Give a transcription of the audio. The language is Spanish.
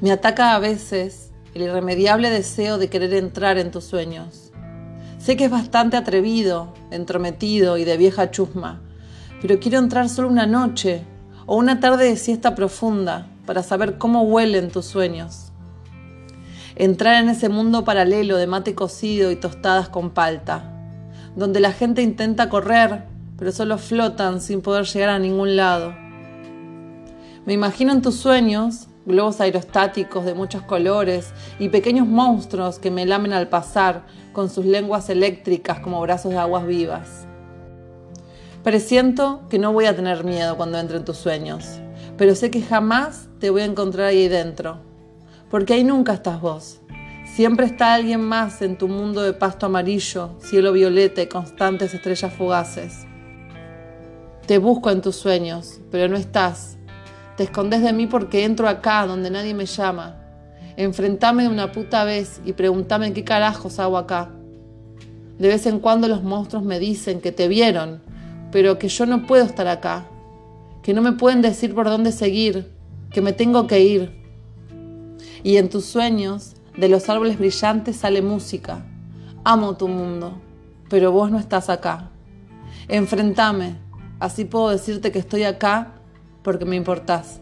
Me ataca a veces el irremediable deseo de querer entrar en tus sueños. Sé que es bastante atrevido, entrometido y de vieja chusma, pero quiero entrar solo una noche o una tarde de siesta profunda para saber cómo huelen tus sueños. Entrar en ese mundo paralelo de mate cocido y tostadas con palta, donde la gente intenta correr, pero solo flotan sin poder llegar a ningún lado. Me imagino en tus sueños globos aerostáticos de muchos colores y pequeños monstruos que me lamen al pasar con sus lenguas eléctricas como brazos de aguas vivas. Presiento que no voy a tener miedo cuando entre en tus sueños, pero sé que jamás te voy a encontrar ahí dentro, porque ahí nunca estás vos. Siempre está alguien más en tu mundo de pasto amarillo, cielo violeta y constantes estrellas fugaces. Te busco en tus sueños, pero no estás. Te escondes de mí porque entro acá donde nadie me llama. Enfrentame una puta vez y pregúntame qué carajos hago acá. De vez en cuando los monstruos me dicen que te vieron, pero que yo no puedo estar acá, que no me pueden decir por dónde seguir, que me tengo que ir. Y en tus sueños, de los árboles brillantes sale música. Amo tu mundo, pero vos no estás acá. Enfrentame, así puedo decirte que estoy acá porque me importás.